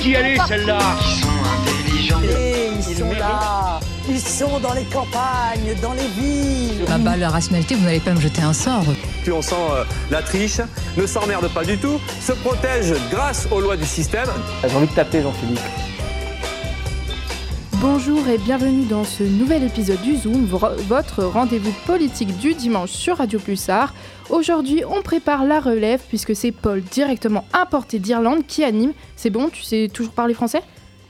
qui elle est celle-là Ils sont intelligents. Et ils sont là, ils sont dans les campagnes, dans les villes. Ah bah, la rationalité, vous n'allez pas me jeter un sort. Puis on sent euh, la triche, ne s'emmerde pas du tout, se protège grâce aux lois du système. J'ai envie de taper Jean-Philippe. Bonjour et bienvenue dans ce nouvel épisode du Zoom, vo- votre rendez-vous politique du dimanche sur Radio Pulsar. Aujourd'hui, on prépare la relève puisque c'est Paul, directement importé d'Irlande, qui anime. C'est bon, tu sais toujours parler français?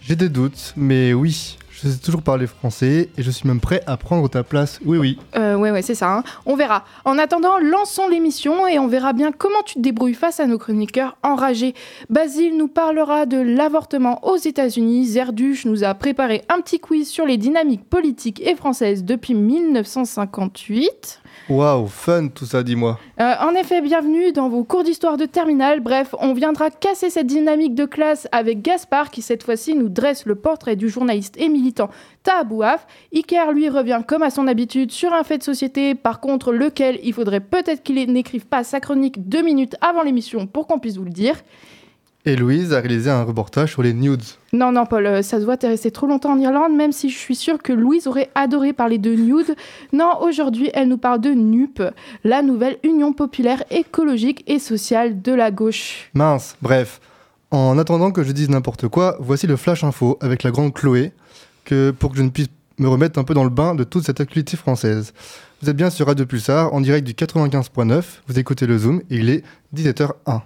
J'ai des doutes, mais oui, je sais toujours parler français et je suis même prêt à prendre ta place. Oui, oui. Euh, ouais, ouais, c'est ça. hein. On verra. En attendant, lançons l'émission et on verra bien comment tu te débrouilles face à nos chroniqueurs enragés. Basile nous parlera de l'avortement aux États-Unis. Zerduche nous a préparé un petit quiz sur les dynamiques politiques et françaises depuis 1958. Waouh, fun tout ça, dis-moi. Euh, en effet, bienvenue dans vos cours d'histoire de terminale. Bref, on viendra casser cette dynamique de classe avec Gaspard qui cette fois-ci nous dresse le portrait du journaliste et militant Tahabouaf. Iker lui revient comme à son habitude sur un fait de société, par contre lequel? Il faudrait peut-être qu'il n'écrive pas sa chronique deux minutes avant l'émission pour qu'on puisse vous le dire. Et Louise a réalisé un reportage sur les nudes. Non, non, Paul, euh, ça se voit, t'es resté trop longtemps en Irlande, même si je suis sûre que Louise aurait adoré parler de nude. Non, aujourd'hui, elle nous parle de NUP, la nouvelle Union populaire écologique et sociale de la gauche. Mince, bref. En attendant que je dise n'importe quoi, voici le Flash Info avec la grande Chloé, que, pour que je ne puisse me remettre un peu dans le bain de toute cette actualité française. Vous êtes bien sur Radio Pulsar, en direct du 95.9, vous écoutez le Zoom, et il est 17h01.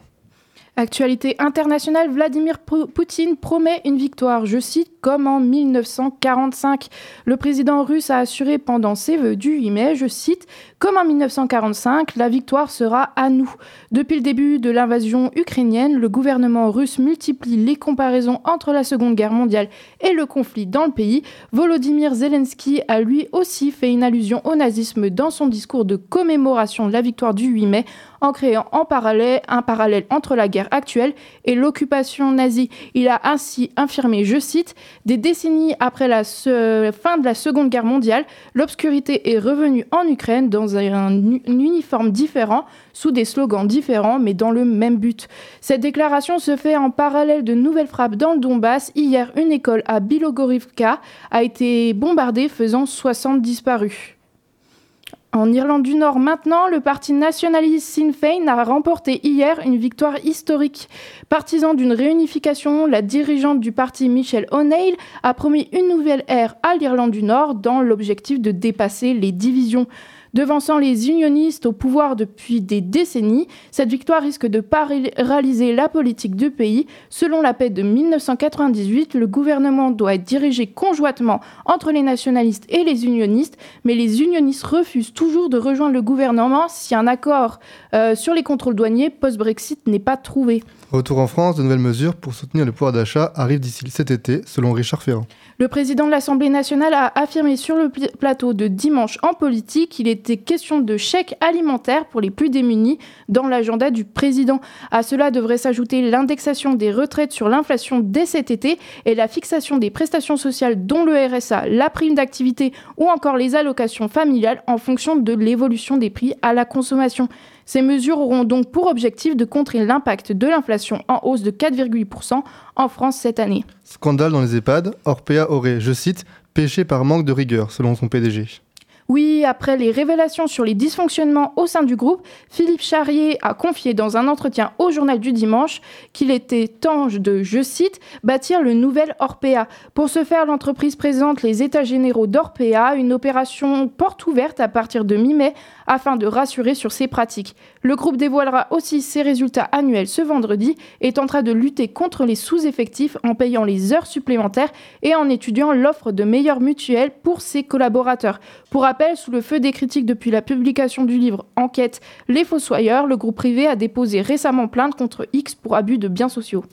Actualité internationale, Vladimir Pou- Poutine promet une victoire, je cite, comme en 1945. Le président russe a assuré pendant ses vœux du 8 mai, je cite, comme en 1945, la victoire sera à nous. Depuis le début de l'invasion ukrainienne, le gouvernement russe multiplie les comparaisons entre la Seconde Guerre mondiale et le conflit dans le pays. Volodymyr Zelensky a lui aussi fait une allusion au nazisme dans son discours de commémoration de la victoire du 8 mai en créant un parallèle entre la guerre actuelle et l'occupation nazie. Il a ainsi affirmé, je cite, Des décennies après la fin de la Seconde Guerre mondiale, l'obscurité est revenue en Ukraine dans un, un uniforme différent, sous des slogans différents, mais dans le même but. Cette déclaration se fait en parallèle de nouvelles frappes dans le Donbass. Hier, une école à Bilogorivka a été bombardée, faisant 60 disparus. En Irlande du Nord maintenant, le parti nationaliste Sinn Féin a remporté hier une victoire historique. Partisan d'une réunification, la dirigeante du parti Michelle O'Neill a promis une nouvelle ère à l'Irlande du Nord dans l'objectif de dépasser les divisions. Devançant les unionistes au pouvoir depuis des décennies, cette victoire risque de paralyser la politique du pays. Selon la paix de 1998, le gouvernement doit être dirigé conjointement entre les nationalistes et les unionistes, mais les unionistes refusent toujours de rejoindre le gouvernement si un accord euh, sur les contrôles douaniers post-Brexit n'est pas trouvé. Retour en France, de nouvelles mesures pour soutenir le pouvoir d'achat arrivent d'ici cet été, selon Richard Ferrand. Le président de l'Assemblée nationale a affirmé sur le pl- plateau de dimanche en politique qu'il était question de chèques alimentaires pour les plus démunis dans l'agenda du président. À cela devrait s'ajouter l'indexation des retraites sur l'inflation dès cet été et la fixation des prestations sociales dont le RSA, la prime d'activité ou encore les allocations familiales en fonction de l'évolution des prix à la consommation. Ces mesures auront donc pour objectif de contrer l'impact de l'inflation en hausse de 4,8% en France cette année. Scandale dans les EHPAD, Orpea aurait, je cite, péché par manque de rigueur, selon son PDG. Oui, après les révélations sur les dysfonctionnements au sein du groupe, Philippe Charrier a confié dans un entretien au journal du dimanche qu'il était temps de, je cite, bâtir le nouvel Orpea. Pour ce faire, l'entreprise présente les états généraux d'Orpea, une opération porte ouverte à partir de mi-mai afin de rassurer sur ses pratiques. Le groupe dévoilera aussi ses résultats annuels ce vendredi et tentera de lutter contre les sous-effectifs en payant les heures supplémentaires et en étudiant l'offre de meilleures mutuelles pour ses collaborateurs. Pour rappel, sous le feu des critiques depuis la publication du livre Enquête Les Fossoyeurs, le groupe privé a déposé récemment plainte contre X pour abus de biens sociaux.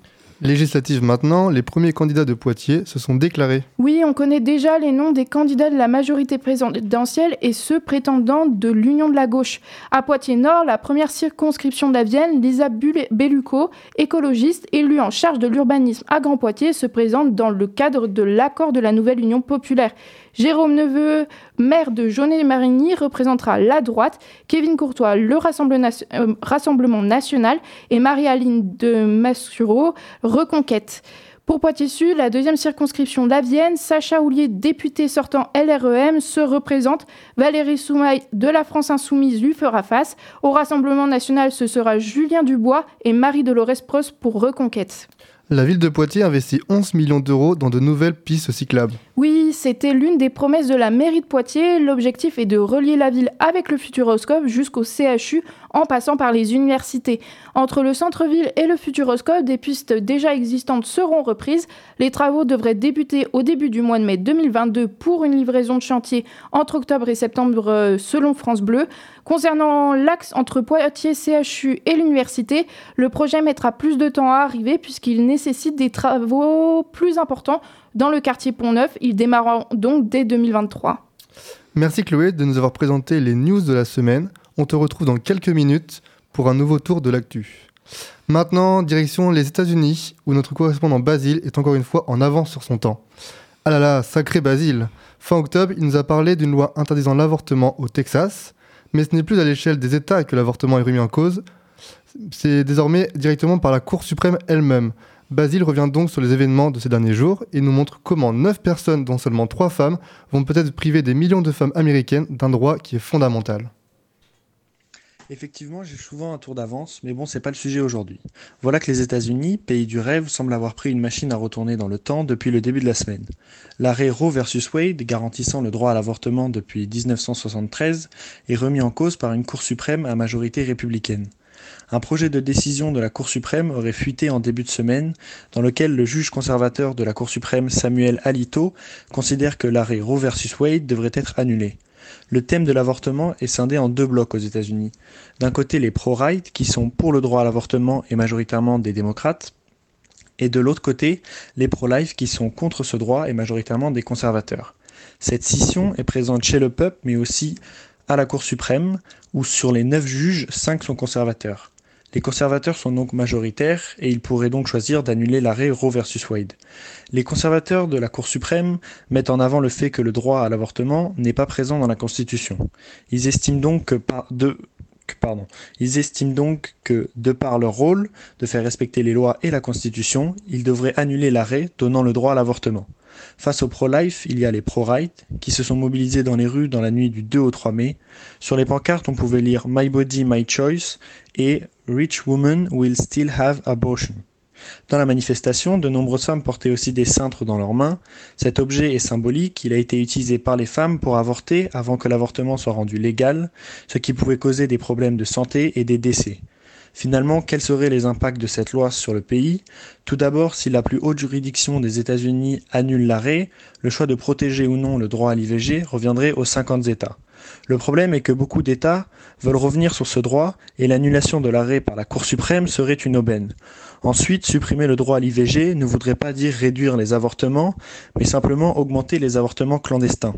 Législative maintenant, les premiers candidats de Poitiers se sont déclarés. Oui, on connaît déjà les noms des candidats de la majorité présidentielle et ceux prétendants de l'Union de la gauche. À Poitiers-Nord, la première circonscription de la Vienne, Lisa Bellucco, écologiste élue en charge de l'urbanisme à Grand Poitiers, se présente dans le cadre de l'accord de la nouvelle Union populaire. Jérôme Neveu, maire de Jaunet-Marigny, représentera la droite, Kevin Courtois, le Rassemble- Nation- euh, Rassemblement national et Marie-Aline de Massureau, Reconquête. Pour Poitiers-Sud, la deuxième circonscription de la Vienne, Sacha Houlier, député sortant LREM, se représente. Valérie Soumaille de la France Insoumise lui fera face. Au Rassemblement national, ce sera Julien Dubois et Marie-Dolores Prost pour Reconquête. La ville de Poitiers investit 11 millions d'euros dans de nouvelles pistes cyclables. Oui, c'était l'une des promesses de la mairie de Poitiers. L'objectif est de relier la ville avec le Futuroscope jusqu'au CHU en passant par les universités. Entre le centre-ville et le Futuroscope, des pistes déjà existantes seront reprises. Les travaux devraient débuter au début du mois de mai 2022 pour une livraison de chantier entre octobre et septembre euh, selon France Bleu. Concernant l'axe entre Poitiers, CHU et l'université, le projet mettra plus de temps à arriver puisqu'il nécessite des travaux plus importants dans le quartier Pont-Neuf. Il démarre donc dès 2023. Merci Chloé de nous avoir présenté les news de la semaine. On te retrouve dans quelques minutes pour un nouveau tour de l'actu. Maintenant, direction les États-Unis, où notre correspondant Basile est encore une fois en avance sur son temps. Ah là là, sacré Basile Fin octobre, il nous a parlé d'une loi interdisant l'avortement au Texas, mais ce n'est plus à l'échelle des États que l'avortement est remis en cause, c'est désormais directement par la Cour suprême elle-même. Basile revient donc sur les événements de ces derniers jours et nous montre comment 9 personnes, dont seulement 3 femmes, vont peut-être priver des millions de femmes américaines d'un droit qui est fondamental. Effectivement, j'ai souvent un tour d'avance, mais bon, c'est pas le sujet aujourd'hui. Voilà que les États-Unis, pays du rêve, semblent avoir pris une machine à retourner dans le temps depuis le début de la semaine. L'arrêt Roe versus Wade, garantissant le droit à l'avortement depuis 1973, est remis en cause par une Cour suprême à majorité républicaine. Un projet de décision de la Cour suprême aurait fuité en début de semaine, dans lequel le juge conservateur de la Cour suprême Samuel Alito considère que l'arrêt Roe versus Wade devrait être annulé. Le thème de l'avortement est scindé en deux blocs aux États-Unis. D'un côté, les pro-right, qui sont pour le droit à l'avortement et majoritairement des démocrates, et de l'autre côté, les pro-life, qui sont contre ce droit et majoritairement des conservateurs. Cette scission est présente chez le peuple, mais aussi à la Cour suprême, où sur les neuf juges, cinq sont conservateurs. Les conservateurs sont donc majoritaires et ils pourraient donc choisir d'annuler l'arrêt Roe versus Wade. Les conservateurs de la Cour suprême mettent en avant le fait que le droit à l'avortement n'est pas présent dans la Constitution. Ils estiment donc que. Ils estiment donc que, de par leur rôle de faire respecter les lois et la Constitution, ils devraient annuler l'arrêt donnant le droit à l'avortement. Face aux pro-life, il y a les pro-right qui se sont mobilisés dans les rues dans la nuit du 2 au 3 mai. Sur les pancartes, on pouvait lire My Body, My Choice et Rich Women Will Still Have Abortion. Dans la manifestation, de nombreuses femmes portaient aussi des cintres dans leurs mains. Cet objet est symbolique, il a été utilisé par les femmes pour avorter avant que l'avortement soit rendu légal, ce qui pouvait causer des problèmes de santé et des décès. Finalement, quels seraient les impacts de cette loi sur le pays? Tout d'abord, si la plus haute juridiction des États-Unis annule l'arrêt, le choix de protéger ou non le droit à l'IVG reviendrait aux 50 États. Le problème est que beaucoup d'États veulent revenir sur ce droit et l'annulation de l'arrêt par la Cour suprême serait une aubaine. Ensuite, supprimer le droit à l'IVG ne voudrait pas dire réduire les avortements, mais simplement augmenter les avortements clandestins.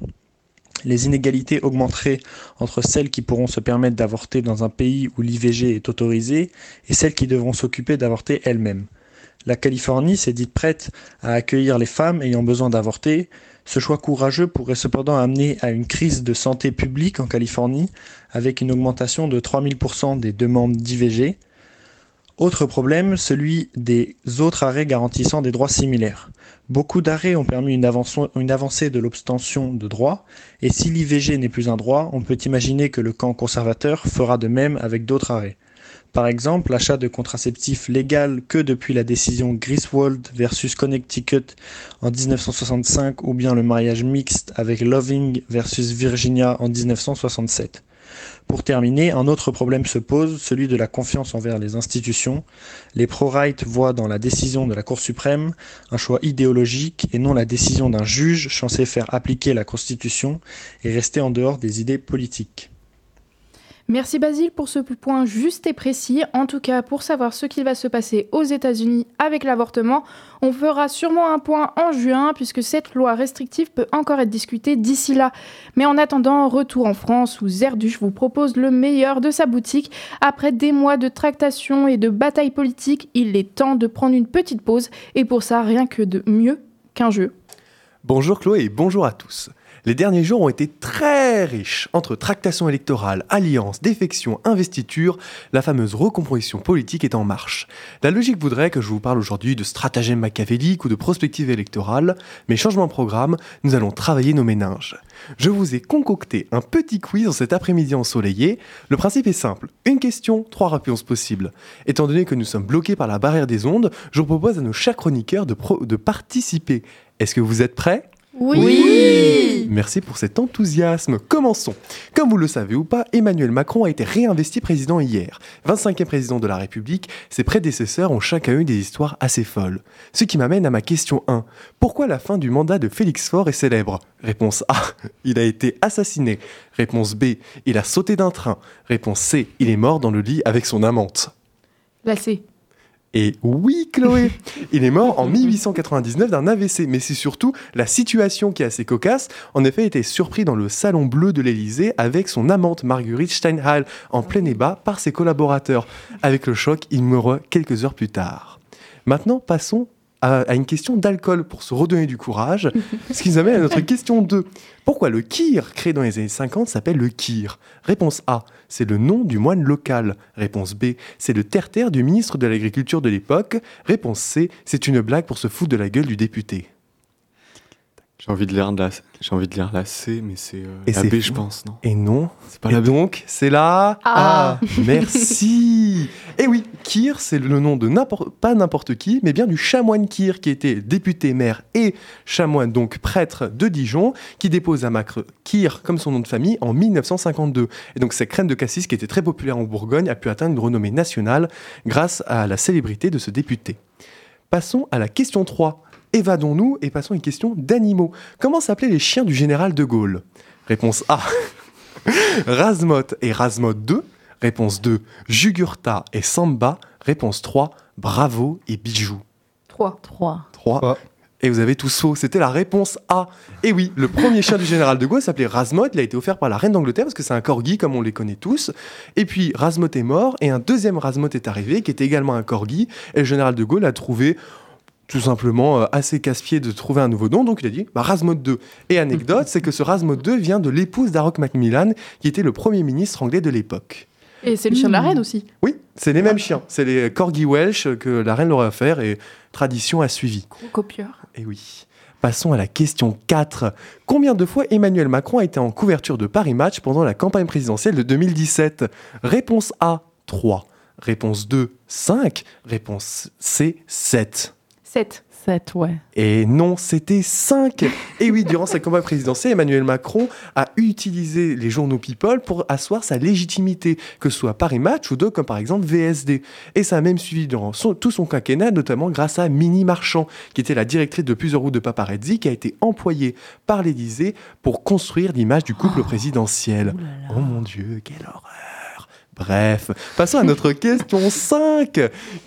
Les inégalités augmenteraient entre celles qui pourront se permettre d'avorter dans un pays où l'IVG est autorisé et celles qui devront s'occuper d'avorter elles-mêmes. La Californie s'est dite prête à accueillir les femmes ayant besoin d'avorter, ce choix courageux pourrait cependant amener à une crise de santé publique en Californie, avec une augmentation de 3000% des demandes d'IVG. Autre problème, celui des autres arrêts garantissant des droits similaires. Beaucoup d'arrêts ont permis une, avancée de l'obstention de droits, et si l'IVG n'est plus un droit, on peut imaginer que le camp conservateur fera de même avec d'autres arrêts. Par exemple, l'achat de contraceptifs légal que depuis la décision Griswold versus Connecticut en 1965 ou bien le mariage mixte avec Loving versus Virginia en 1967. Pour terminer, un autre problème se pose, celui de la confiance envers les institutions. Les pro-right voient dans la décision de la Cour suprême un choix idéologique et non la décision d'un juge censé faire appliquer la Constitution et rester en dehors des idées politiques. Merci Basile pour ce point juste et précis. En tout cas, pour savoir ce qui va se passer aux États-Unis avec l'avortement, on fera sûrement un point en juin puisque cette loi restrictive peut encore être discutée d'ici là. Mais en attendant, retour en France où Zerduche vous propose le meilleur de sa boutique. Après des mois de tractation et de bataille politique, il est temps de prendre une petite pause et pour ça, rien que de mieux qu'un jeu. Bonjour Chloé et bonjour à tous. Les derniers jours ont été très riches. Entre tractations électorales, alliances, défections, investitures, la fameuse recomposition politique est en marche. La logique voudrait que je vous parle aujourd'hui de stratagème machiavélique ou de prospective électorale, mais changement de programme, nous allons travailler nos méninges. Je vous ai concocté un petit quiz en cet après-midi ensoleillé. Le principe est simple. Une question, trois réponses possibles. Étant donné que nous sommes bloqués par la barrière des ondes, je vous propose à nos chers chroniqueurs de, de participer. Est-ce que vous êtes prêts? Oui, Merci pour cet enthousiasme. Commençons. Comme vous le savez ou pas, Emmanuel Macron a été réinvesti président hier. 25e président de la République, ses prédécesseurs ont chacun eu des histoires assez folles. Ce qui m'amène à ma question 1. Pourquoi la fin du mandat de Félix Faure est célèbre? Réponse A. Il a été assassiné. Réponse B. Il a sauté d'un train. Réponse C. Il est mort dans le lit avec son amante. La C. Et oui, Chloé, il est mort en 1899 d'un AVC, mais c'est surtout la situation qui est assez cocasse. En effet, il était surpris dans le salon bleu de l'Élysée avec son amante Marguerite Steinhal en plein ébat par ses collaborateurs. Avec le choc, il meurt quelques heures plus tard. Maintenant, passons à, à une question d'alcool pour se redonner du courage, ce qui nous amène à notre question 2. Pourquoi le kir, créé dans les années 50, s'appelle le kir? Réponse A, c'est le nom du moine local. Réponse B, c'est le terre-terre du ministre de l'Agriculture de l'époque. Réponse C, c'est une blague pour se foutre de la gueule du député. J'ai envie de lire la, j'ai envie de lire la C, mais c'est euh, Et la c'est B, fou. je pense, non? Et non, C'est pas et la B. donc, c'est la Ah. Merci. Et oui, Kir, c'est le nom de n'importe pas n'importe qui, mais bien du chanoine Kir, qui était député maire et chanoine, donc prêtre de Dijon, qui dépose à Macre Kir comme son nom de famille en 1952. Et donc cette crème de cassis, qui était très populaire en Bourgogne, a pu atteindre une renommée nationale grâce à la célébrité de ce député. Passons à la question 3. Évadons-nous et passons à une question d'animaux. Comment s'appelaient les chiens du général de Gaulle? Réponse A. Razmot et Razmot 2. Réponse 2. Jugurtha et Samba. Réponse 3. Bravo et Bijou. 3. 3. 3. Trois. Et vous avez tous faux. C'était la réponse A. Et oui, le premier chien du général de Gaulle s'appelait Razmot. Il a été offert par la reine d'Angleterre parce que c'est un corgi comme on les connaît tous. Et puis Razmot est mort et un deuxième Razmot est arrivé qui était également un corgi. Et le général de Gaulle a trouvé tout simplement euh, assez casse-pied de trouver un nouveau nom. Donc il a dit bah, Razmot 2. Et anecdote, c'est que ce Razmot 2 vient de l'épouse d'Harold Macmillan qui était le premier ministre anglais de l'époque. Et c'est le chien de la reine aussi. Oui, c'est les mêmes chiens. C'est les corgis Welsh que la reine leur a offert et tradition a suivi. Gros copieur. Et oui. Passons à la question 4. Combien de fois Emmanuel Macron a été en couverture de Paris Match pendant la campagne présidentielle de 2017 Réponse A, 3. Réponse 2, 5. Réponse C, 7. 7. 7, ouais. Et non, c'était 5. Et oui, durant sa campagne présidentielle, Emmanuel Macron a utilisé les journaux People pour asseoir sa légitimité, que ce soit Paris Match ou d'autres comme par exemple VSD. Et ça a même suivi durant son- tout son quinquennat, notamment grâce à Minnie Marchand, qui était la directrice de plusieurs routes de paparazzi, qui a été employée par l'Élysée pour construire l'image du couple présidentiel. Oh mon Dieu, quelle horreur Bref, passons à notre question 5.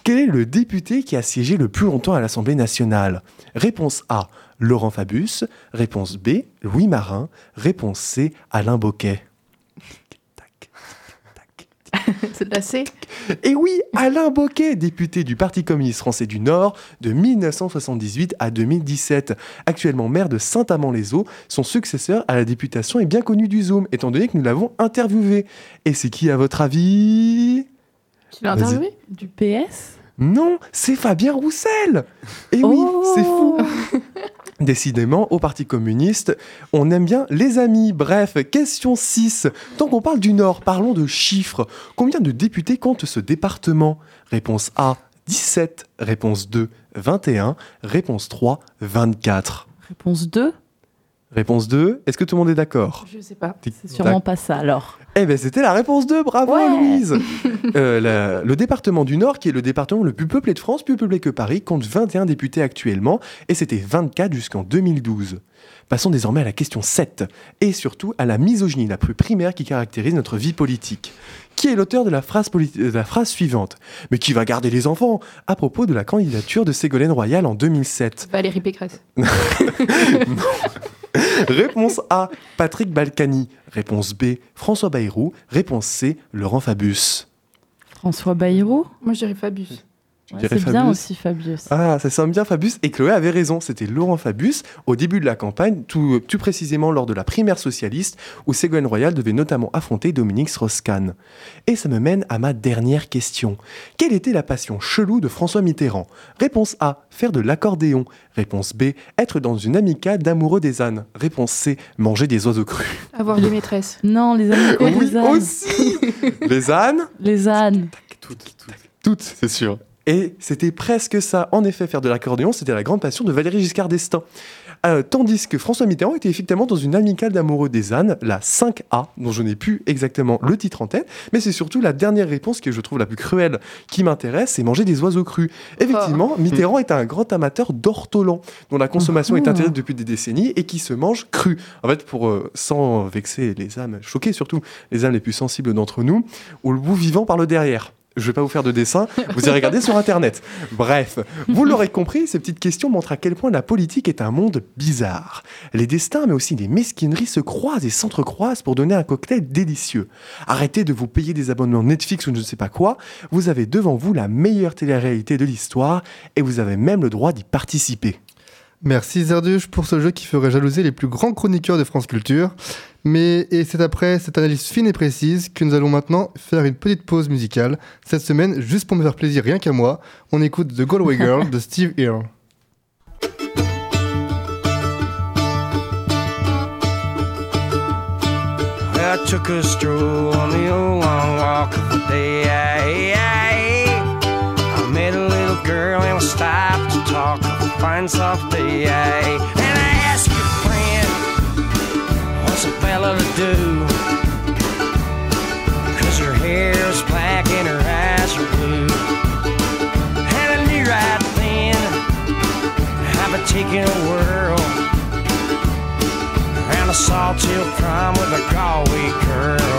Quel est le député qui a siégé le plus longtemps à l'Assemblée nationale? Réponse A, Laurent Fabius. Réponse B, Louis Marin. Réponse C, Alain Boquet. C'est. Et oui, Alain Boquet, député du Parti communiste français du Nord de 1978 à 2017. Actuellement maire de Saint-Amand-les-Eaux, son successeur à la députation est bien connu du Zoom, étant donné que nous l'avons interviewé. Et c'est qui à votre avis? Tu l'as interviewé? Du PS Non, c'est Fabien Roussel Et oui, Oh c'est fou Décidément, au Parti communiste, on aime bien les amis. Bref, question 6. Tant qu'on parle du Nord, parlons de chiffres. Combien de députés compte ce département? Réponse A, 17. Réponse 2, 21. Réponse 3, 24. Réponse 2 Réponse 2, est-ce que tout le monde est d'accord? Je sais pas. C'est sûrement pas ça alors. Eh bien, c'était la réponse 2, bravo Ouais. Louise Euh, la- Le département du Nord, qui est le département le plus peuplé de France, plus peuplé que Paris, compte 21 députés actuellement, et c'était 24 jusqu'en 2012. Passons désormais à la question 7, et surtout à la misogynie la plus primaire qui caractérise notre vie politique. Qui est l'auteur de, la phrase politi- de la phrase suivante Mais qui va garder les enfants À propos de la candidature de Ségolène Royal en 2007. Valérie Pécresse. Réponse A, Patrick Balkany. Réponse B, François Bayrou. Réponse C, Laurent Fabius. François Bayrou? Moi, je dirais Fabius. Ouais, c'est bien Fabius. aussi, Fabius. Ah, ça sonne bien Fabius. Et Chloé avait raison, c'était Laurent Fabius au début de la campagne, tout, tout précisément lors de la primaire socialiste, où Ségolène Royal devait notamment affronter Dominique Strauss-Kahn. Et ça me mène à ma dernière question. Quelle était la passion chelou de François Mitterrand? Réponse A, faire de l'accordéon. Réponse B, être dans une amicale d'amoureux des ânes. Réponse C, manger des oiseaux crus. Avoir des maîtresses. Non, les ânes. Oui, les ânes. aussi Les ânes Les ânes. Toutes, toutes. Toutes. C'est sûr. Et c'était presque ça. En effet, faire de l'accordéon, c'était la grande passion de Valéry Giscard d'Estaing. Euh, tandis que François Mitterrand était effectivement dans une amicale d'amoureux des ânes, la 5A, dont je n'ai plus exactement le titre en tête, mais c'est surtout la dernière réponse que je trouve la plus cruelle qui m'intéresse, c'est manger des oiseaux crus. Effectivement, Mitterrand est un grand amateur d'ortolan, dont la consommation est Ah. interdite depuis des décennies et qui se mange cru. En fait, pour euh, sans vexer les âmes, choquer surtout les âmes les plus sensibles d'entre nous, où le bout vivant par le derrière. Je vais pas vous faire de dessin, vous irez regarder sur internet. Bref, vous l'aurez compris, ces petites questions montrent à quel point la politique est un monde bizarre. Les destins, mais aussi les mesquineries se croisent et s'entrecroisent pour donner un cocktail délicieux. Arrêtez de vous payer des abonnements Netflix ou je ne sais pas quoi, vous avez devant vous la meilleure télé-réalité de l'histoire et vous avez même le droit d'y participer. Merci Zerduche pour ce jeu qui ferait jalouser les plus grands chroniqueurs de France Culture. Mais et c'est après cette analyse fine et précise que nous allons maintenant faire une petite pause musicale. Cette semaine, juste pour me faire plaisir rien qu'à moi, on écoute The Galway Girl de Steve Earle. I took a stroll on the old long walk of the day. I, I, I met a little girl and we stopped to talk of a fine soft day. And I what's a fella to do? Cause her hair is black and her eyes are blue. And I knew right then I've been taking a whirl around a sawtill prom with a Galway girl.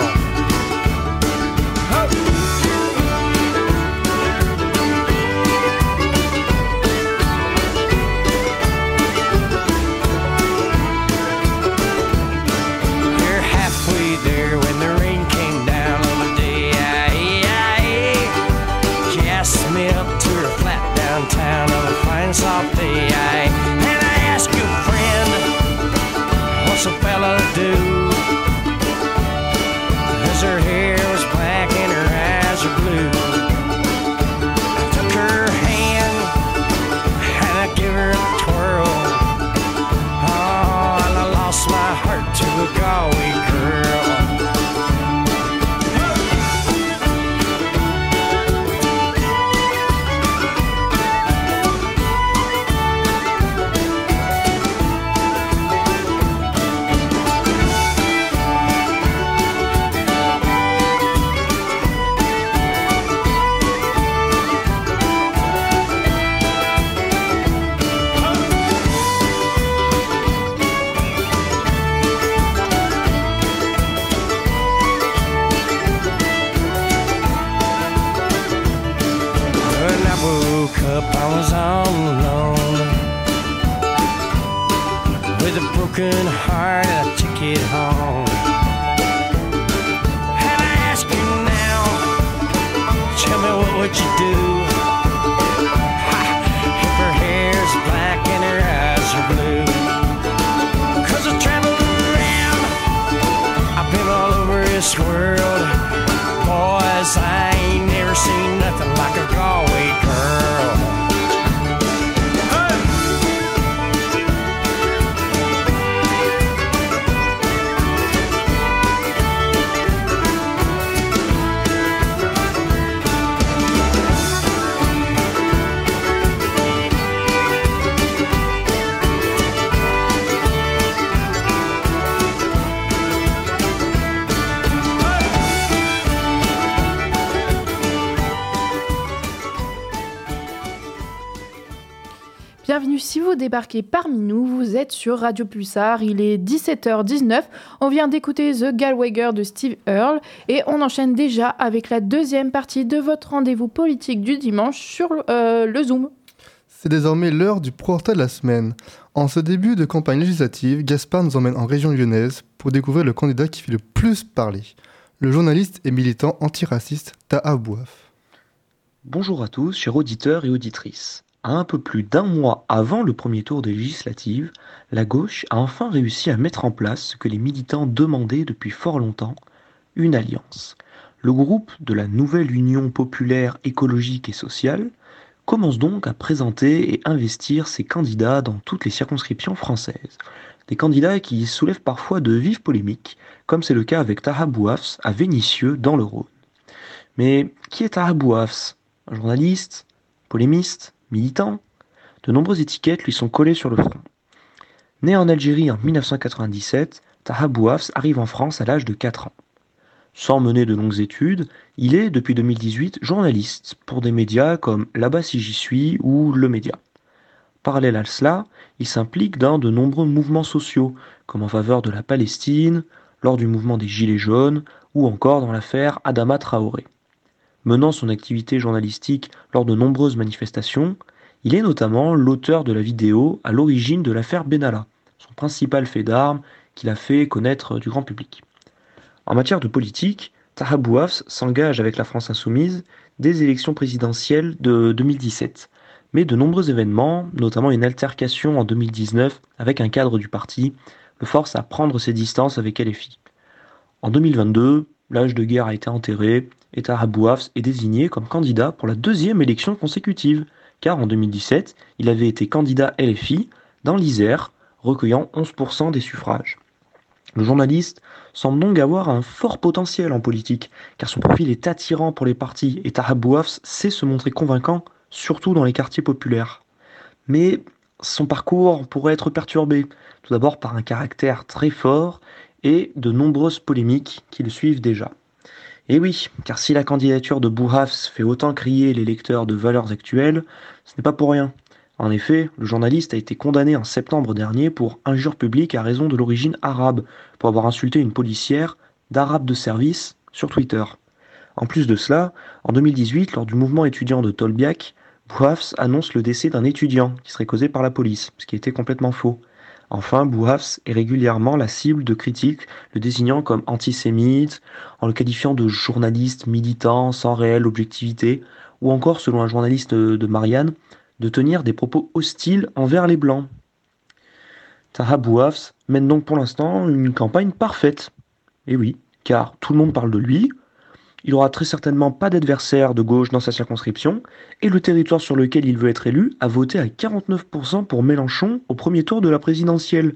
What you do? Débarquez parmi nous, vous êtes sur Radio Pulsar, il est 17h19, on vient d'écouter The Galway Girl de Steve Earle et on enchaîne déjà avec la deuxième partie de votre rendez-vous politique du dimanche sur euh, le Zoom. C'est désormais l'heure du pro-portrait de la semaine. En ce début de campagne législative, Gaspard nous emmène en région lyonnaise pour découvrir le candidat qui fait le plus parler. Le journaliste et militant antiraciste Taha Bouaf. Bonjour à tous, chers auditeurs et auditrices. Un peu plus d'un mois avant le premier tour des législatives, la gauche a enfin réussi à mettre en place ce que les militants demandaient depuis fort longtemps, une alliance. Le groupe de la nouvelle Union populaire écologique et sociale commence donc à présenter et investir ses candidats dans toutes les circonscriptions françaises. Des candidats qui soulèvent parfois de vives polémiques, comme c'est le cas avec Taha Bouafs à Vénissieux dans le Rhône. Mais qui est Taha Bouafs? Un journaliste? Polémiste? Militant De nombreuses étiquettes lui sont collées sur le front. Né en Algérie en 1997, Taha Bouafs arrive en France à l'âge de 4 ans. Sans mener de longues études, il est, depuis 2018, journaliste pour des médias comme Là-bas si j'y suis ou Le Média. Parallèle à cela, il s'implique dans de nombreux mouvements sociaux, comme en faveur de la Palestine, lors du mouvement des Gilets jaunes ou encore dans l'affaire Adama Traoré. Menant son activité journalistique lors de nombreuses manifestations, il est notamment l'auteur de la vidéo à l'origine de l'affaire Benalla, son principal fait d'armes qu'il a fait connaître du grand public. En matière de politique, Taha Bouafs s'engage avec la France insoumise des élections présidentielles de 2017. Mais de nombreux événements, notamment une altercation en 2019 avec un cadre du parti, le forcent à prendre ses distances avec LFI. En 2022, l'âge de guerre a été enterré et Taha Bouafs est désigné comme candidat pour la deuxième élection consécutive, car en 2017, il avait été candidat LFI dans l'Isère, recueillant 11% des suffrages. Le journaliste semble donc avoir un fort potentiel en politique, car son profil est attirant pour les partis et Taha Bouafs sait se montrer convaincant, surtout dans les quartiers populaires. Mais son parcours pourrait être perturbé, tout d'abord par un caractère très fort et de nombreuses polémiques qui le suivent déjà. Et oui, car si la candidature de Bouhafs fait autant crier les lecteurs de valeurs actuelles, ce n'est pas pour rien. En effet, le journaliste a été condamné en septembre dernier pour injure publique à raison de l'origine arabe, pour avoir insulté une policière d'arabe de service sur Twitter. En plus de cela, en 2018, lors du mouvement étudiant de Tolbiac, Bouhafs annonce le décès d'un étudiant qui serait causé par la police, ce qui était complètement faux. Enfin, Bouhafs est régulièrement la cible de critiques, le désignant comme antisémite, en le qualifiant de journaliste militant sans réelle objectivité, ou encore, selon un journaliste de Marianne, de tenir des propos hostiles envers les Blancs. Taha Bouafs mène donc pour l'instant une campagne parfaite. Et oui, car tout le monde parle de lui, il aura très certainement pas d'adversaire de gauche dans sa circonscription, et le territoire sur lequel il veut être élu a voté à 49% pour Mélenchon au premier tour de la présidentielle.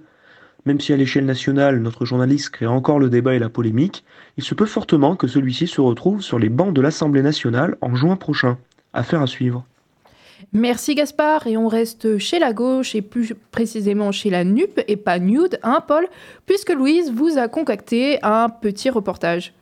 Même si à l'échelle nationale, notre journaliste crée encore le débat et la polémique, il se peut fortement que celui-ci se retrouve sur les bancs de l'Assemblée nationale en juin prochain. Affaire à suivre. Merci Gaspard, et on reste chez la gauche et plus précisément chez la NUP et pas Nude, hein Paul, puisque Louise vous a concocté un petit reportage.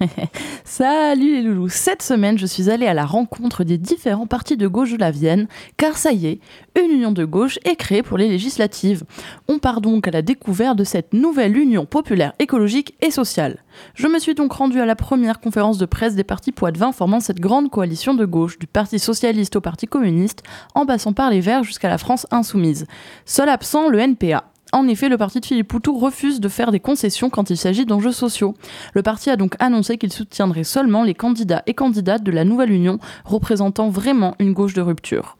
Salut les loulous Cette semaine, je suis allée à la rencontre des différents partis de gauche de la Vienne, car ça y est, une union de gauche est créée pour les législatives. On part donc à la découverte de cette nouvelle union populaire écologique et sociale. Je me suis donc rendue à la première conférence de presse des partis Poitvin formant cette grande coalition de gauche, du Parti socialiste au Parti communiste, en passant par les Verts jusqu'à la France insoumise. Seul absent, le NPA. En effet, le parti de Philippe Poutou refuse de faire des concessions quand il s'agit d'enjeux sociaux. Le parti a donc annoncé qu'il soutiendrait seulement les candidats et candidates de la nouvelle union, représentant vraiment une gauche de rupture.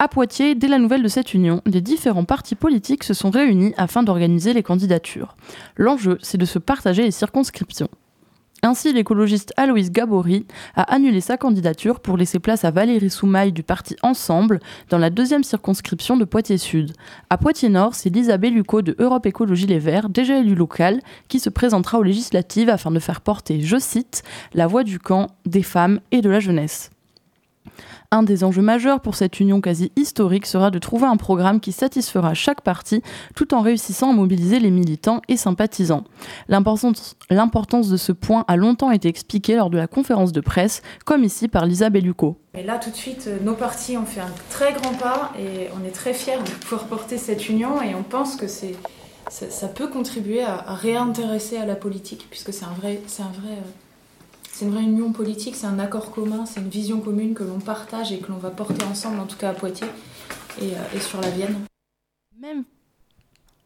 À Poitiers, dès la nouvelle de cette union, les différents partis politiques se sont réunis afin d'organiser les candidatures. L'enjeu, c'est de se partager les circonscriptions. Ainsi, l'écologiste Aloïs Gabory a annulé sa candidature pour laisser place à Valérie Soumaille du parti Ensemble dans la deuxième circonscription de Poitiers-Sud. À Poitiers-Nord, c'est Lisa Bellucco de Europe Écologie Les Verts, déjà élue locale, qui se présentera aux législatives afin de faire porter, je cite, la voix du camp, des femmes et de la jeunesse. Un des enjeux majeurs pour cette union quasi historique sera de trouver un programme qui satisfera chaque parti tout en réussissant à mobiliser les militants et sympathisants. L'importance de ce point a longtemps été expliquée lors de la conférence de presse, comme ici par Lisa Bellucco. Et là, tout de suite, euh, nos partis ont fait un très grand pas et on est très fiers de pouvoir porter cette union et on pense que ça, peut contribuer à, à réintéresser à la politique puisque c'est un vrai, c'est un vrai euh, c'est une vraie union politique, c'est un accord commun, c'est une vision commune que l'on partage et que l'on va porter ensemble, en tout cas à Poitiers et, euh, sur la Vienne.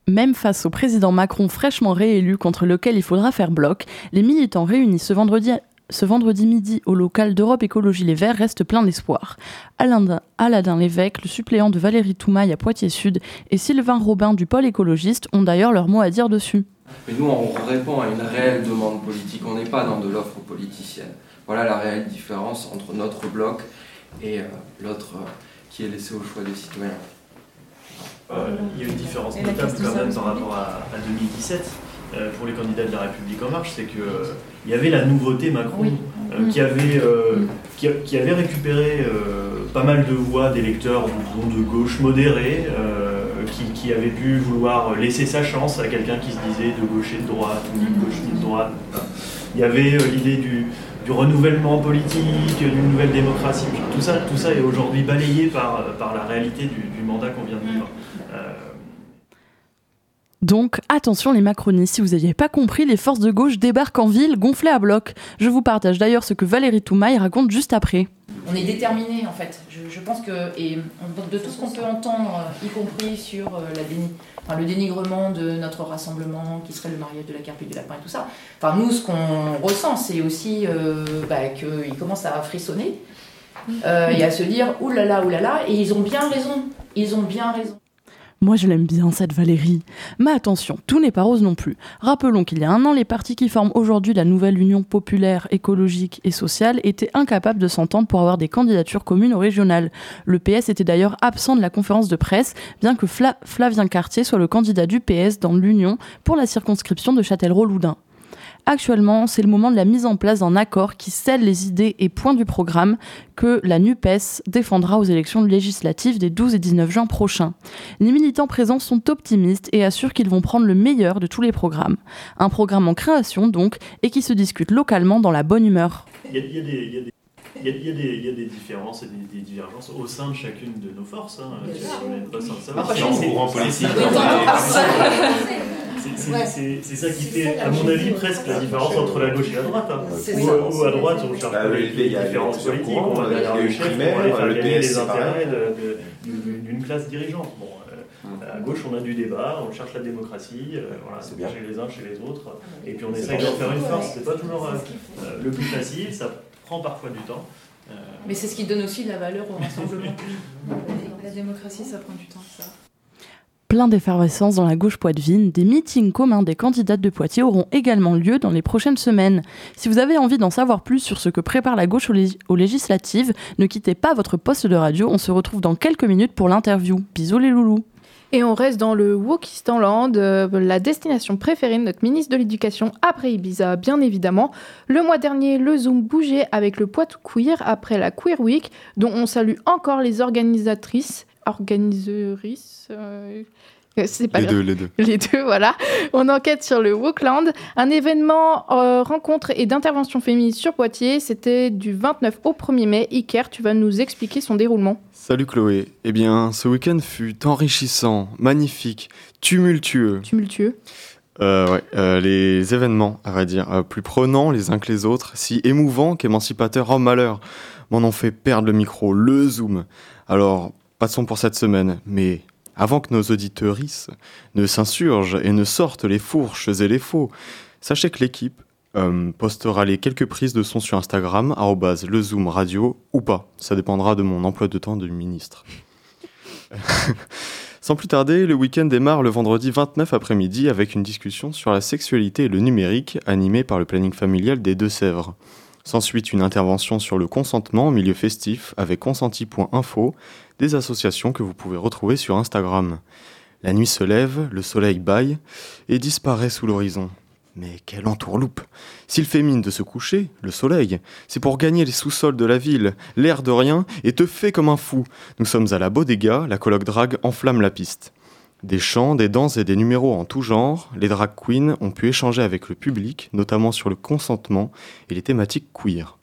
Même face au président Macron fraîchement réélu contre lequel il faudra faire bloc, les militants réunis ce vendredi midi au local d'Europe Écologie Les Verts reste plein d'espoir. Alain- Aladin Lévesque, le suppléant de Valérie Toumaille à Poitiers-Sud, et Sylvain Robin du pôle écologiste ont d'ailleurs leur mot à dire dessus. Mais nous, on répond à une réelle demande politique. On n'est pas dans de l'offre politicienne. Voilà la réelle différence entre notre bloc et euh, l'autre euh, qui est laissé au choix des citoyens. Euh, il y a une différence notable quand même par rapport à, à 2017 euh, pour les candidats de la République en marche, c'est que euh, il y avait la nouveauté Macron qui avait euh, qui, a- qui avait récupéré euh, pas mal de voix d'électeurs de gauche modérée euh, qui, avaient pu vouloir laisser sa chance à quelqu'un qui se disait de gauche et de droite ou ni de gauche ni de droite. Il y avait euh, l'idée du, renouvellement politique, d'une nouvelle démocratie. Tout ça, est aujourd'hui balayé par, euh, la réalité du mandat qu'on vient de vivre. Donc attention les macronistes, si vous n'aviez pas compris, les forces de gauche débarquent en ville gonflées à bloc. Je vous partage d'ailleurs ce que Valérie Toumaille raconte juste après. On est déterminé en fait. Je, pense que, et de tout ce qu'on peut entendre, euh, y compris sur euh, le dénigrement de notre rassemblement, qui serait le mariage de la carpe et du lapin et tout ça, enfin, nous, ce qu'on ressent, c'est aussi euh, bah, qu'ils commencent à frissonner et à se dire oulala, oulala, et ils ont bien raison. Ils ont bien raison. Moi je l'aime bien cette Valérie. Mais attention, tout n'est pas rose non plus. Rappelons qu'il y a un an, les partis qui forment aujourd'hui la nouvelle Union populaire, écologique et sociale étaient incapables de s'entendre pour avoir des candidatures communes au régional. Le PS était d'ailleurs absent de la conférence de presse, bien que Fla- Flavien Cartier soit le candidat du PS dans l'Union pour la circonscription de Châtellerault-Loudun. Actuellement, c'est le moment de la mise en place d'un accord qui scelle les idées et points du programme que la NUPES défendra aux élections législatives des 12 et 19 juin prochains. Les militants présents sont optimistes et assurent qu'ils vont prendre le meilleur de tous les programmes. Un programme en création donc et qui se discute localement dans la bonne humeur. Il y a- il y a des- il y a des différences et des, des divergences au sein de chacune de nos forces. hein. Bien pas sans savoir. C'est- c'est- c'est- c'est- c'est- c'est- c'est- c'est- C'est ça qui C'est fait, ça, à mon avis, presque la différence entre la gauche et la droite. hein. C'est ça. où à droite, on cherche Bah, a différences politiques, on va le chef, on aller faire gagner les c'est intérêts d'une classe dirigeante. Bon, euh, à gauche, on a du débat, on cherche la démocratie, euh, voilà, chez les uns, chez les autres, et puis on C'est essaye bien. d'en faire une force. C'est pas C'est toujours euh, euh, le plus facile, ça prend parfois du temps. Euh, Mais c'est ce qui donne aussi de la valeur au rassemblement. la démocratie, ça prend du temps, ça. Plein d'effervescence dans la gauche poitevine, des meetings communs des candidates de Poitiers auront également lieu dans les prochaines semaines. Si vous avez envie d'en savoir plus sur ce que prépare la gauche aux, lég- aux législatives, ne quittez pas votre poste de radio, on se retrouve dans quelques minutes pour l'interview. Bisous les loulous Et on reste dans le Wokistan euh, la destination préférée de notre ministre de l'Éducation après Ibiza, bien évidemment. Le mois dernier, le Zoom bougeait avec le Poitou Queer après la Queer Week, dont on salue encore les organisatrices. Organiseurices euh, c'est pas Les grave. deux, les deux. Les deux, voilà. On enquête sur le Wokland, un événement euh, rencontre et d'intervention féminine sur Poitiers. C'était du 29 au 1er mai. Iker, tu vas nous expliquer son déroulement. Salut Chloé. Eh bien, ce week-end fut enrichissant, magnifique, tumultueux. Tumultueux. Euh, ouais, euh, les événements, à vrai dire, euh, plus prenants les uns que les autres, si émouvants qu'émancipateurs en malheur, m'en ont fait perdre le micro, le zoom. Alors, passons pour cette semaine, mais avant que nos auditeuristes ne s'insurgent et ne sortent les fourches et les faux, sachez que l'équipe euh, postera les quelques prises de son sur Instagram, le zoom radio, ou pas. Ça dépendra de mon emploi de temps de ministre. Sans plus tarder, le week-end démarre le vendredi 29 après-midi avec une discussion sur la sexualité et le numérique animée par le planning familial des Deux-Sèvres. S'ensuit une intervention sur le consentement en milieu festif avec consenti.info, des associations que vous pouvez retrouver sur Instagram. La nuit se lève, le soleil bâille et disparaît sous l'horizon. Mais quelle entourloupe S'il fait mine de se coucher, le soleil, c'est pour gagner les sous-sols de la ville, l'air de rien, et te fait comme un fou. Nous sommes à la Bodega, la colloque drague enflamme la piste. Des chants, des danses et des numéros en tout genre, les drag queens ont pu échanger avec le public, notamment sur le consentement et les thématiques queer.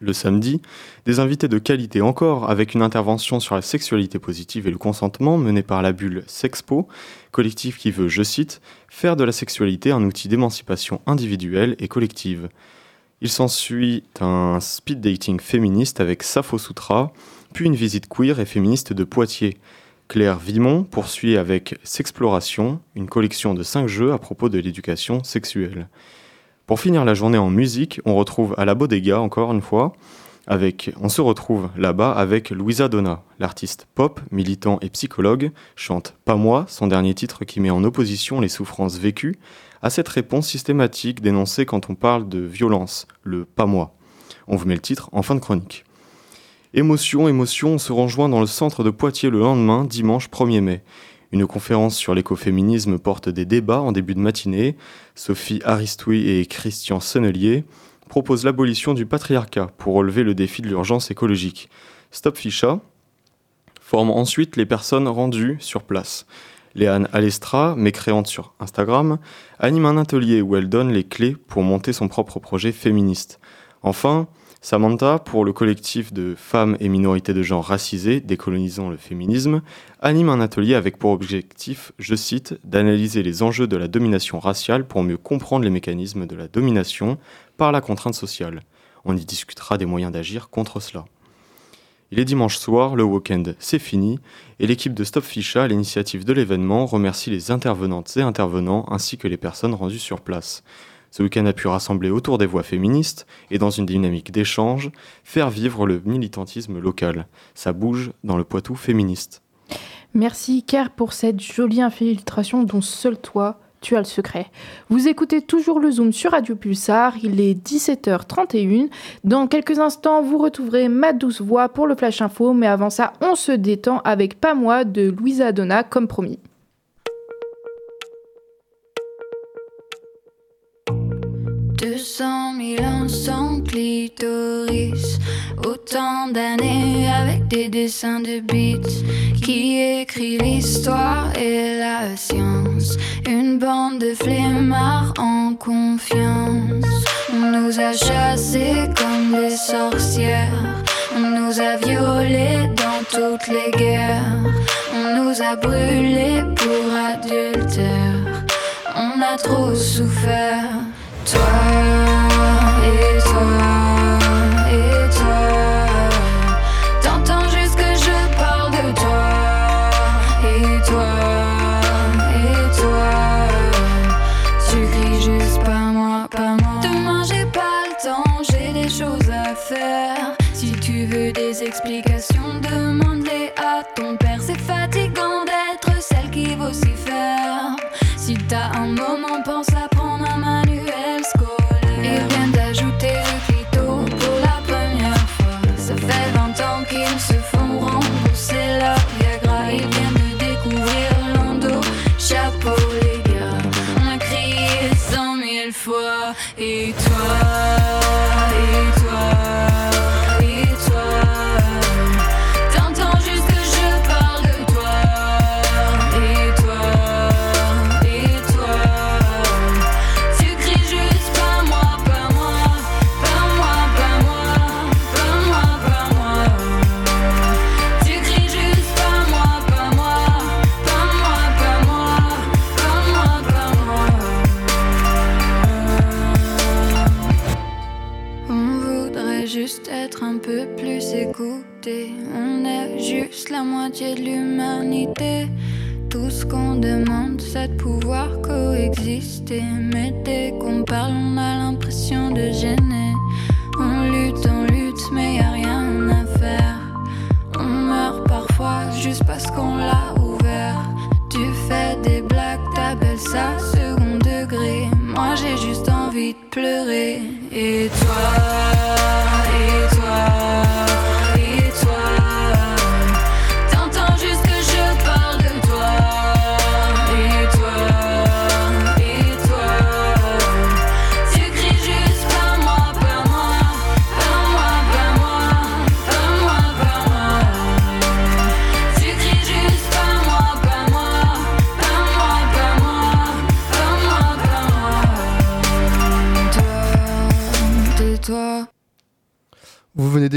Le samedi, des invités de qualité encore, avec une intervention sur la sexualité positive et le consentement menée par la bulle Sexpo, collectif qui veut, je cite, faire de la sexualité un outil d'émancipation individuelle et collective. Il s'ensuit un speed dating féministe avec Safo Sutra, puis une visite queer et féministe de Poitiers. Claire Vimon poursuit avec S'Exploration, une collection de cinq jeux à propos de l'éducation sexuelle. Pour finir la journée en musique, on retrouve à la Bodega encore une fois, on se retrouve là-bas avec Louisa Donna, l'artiste pop, militant et psychologue, chante Pas moi, son dernier titre qui met en opposition les souffrances vécues à cette réponse systématique dénoncée quand on parle de violence, le Pas moi. On vous met le titre en fin de chronique. Émotion, émotion, on se rejoint dans le centre de Poitiers le lendemain, dimanche 1er mai. Une conférence sur l'écoféminisme porte des débats en début de matinée. Sophie Aristoui et Christian Sennelier proposent l'abolition du patriarcat pour relever le défi de l'urgence écologique. Stop Ficha forme ensuite les personnes rendues sur place. Léane Alestra, mécréante sur Instagram, anime un atelier où elle donne les clés pour monter son propre projet féministe. Enfin, Samantha, pour le collectif de femmes et minorités de genre racisées décolonisant le féminisme, anime un atelier avec pour objectif, je cite, d'analyser les enjeux de la domination raciale pour mieux comprendre les mécanismes de la domination par la contrainte sociale. On y discutera des moyens d'agir contre cela. Il est dimanche soir, le week-end c'est fini, et l'équipe de Stop Ficha, à l'initiative de l'événement, remercie les intervenantes et intervenants ainsi que les personnes rendues sur place. Ce week-end a pu rassembler autour des voix féministes et dans une dynamique d'échange, faire vivre le militantisme local. Ça bouge dans le Poitou féministe. Merci Ker pour cette jolie infiltration dont seul toi tu as le secret. Vous écoutez toujours le Zoom sur Radio Pulsar, il est 17h31. Dans quelques instants, vous retrouverez ma douce voix pour le Flash Info, mais avant ça, on se détend avec Pas moi de Louisa Donna, comme promis. 200 000 ans sans clitoris. Autant d'années avec des dessins de bits qui écrit l'histoire et la science. Une bande de flemmards en confiance. On nous a chassés comme des sorcières. On nous a violés dans toutes les guerres. On nous a brûlés pour adultère. On a trop souffert. Toi et toi et toi. T'entends juste que je parle de toi et toi et toi. Tu cries juste pas moi, pas moi. Demain j'ai pas le temps, j'ai des choses à faire. Si tu veux des explications, demande-les à ton père. C'est fatigant d'être celle qui vocifère. Si t'as un moment, pense à